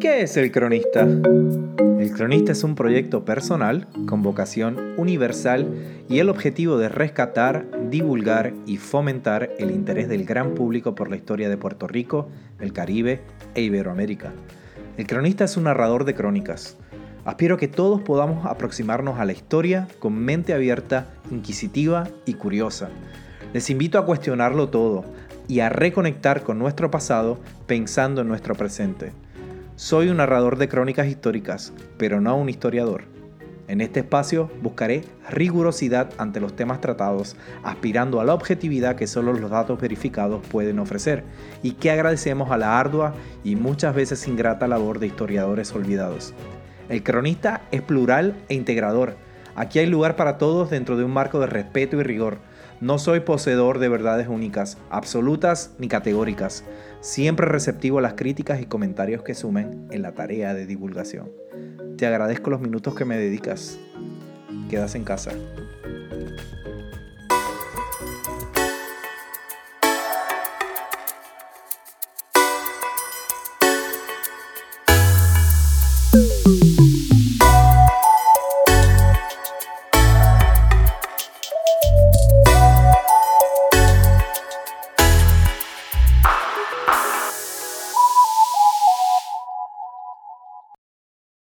¿Qué es el cronista? El cronista es un proyecto personal con vocación universal y el objetivo de rescatar, divulgar y fomentar el interés del gran público por la historia de Puerto Rico, el Caribe e Iberoamérica. El cronista es un narrador de crónicas. Aspiro que todos podamos aproximarnos a la historia con mente abierta, inquisitiva y curiosa. Les invito a cuestionarlo todo, y a reconectar con nuestro pasado pensando en nuestro presente. Soy un narrador de crónicas históricas, pero no un historiador. En este espacio buscaré rigurosidad ante los temas tratados, aspirando a la objetividad que solo los datos verificados pueden ofrecer y que agradecemos a la ardua y muchas veces ingrata labor de historiadores olvidados. El cronista es plural e integrador. Aquí hay lugar para todos dentro de un marco de respeto y rigor. No soy poseedor de verdades únicas, absolutas ni categóricas, siempre receptivo a las críticas y comentarios que sumen en la tarea de divulgación. Te agradezco los minutos que me dedicas. Quedas en casa.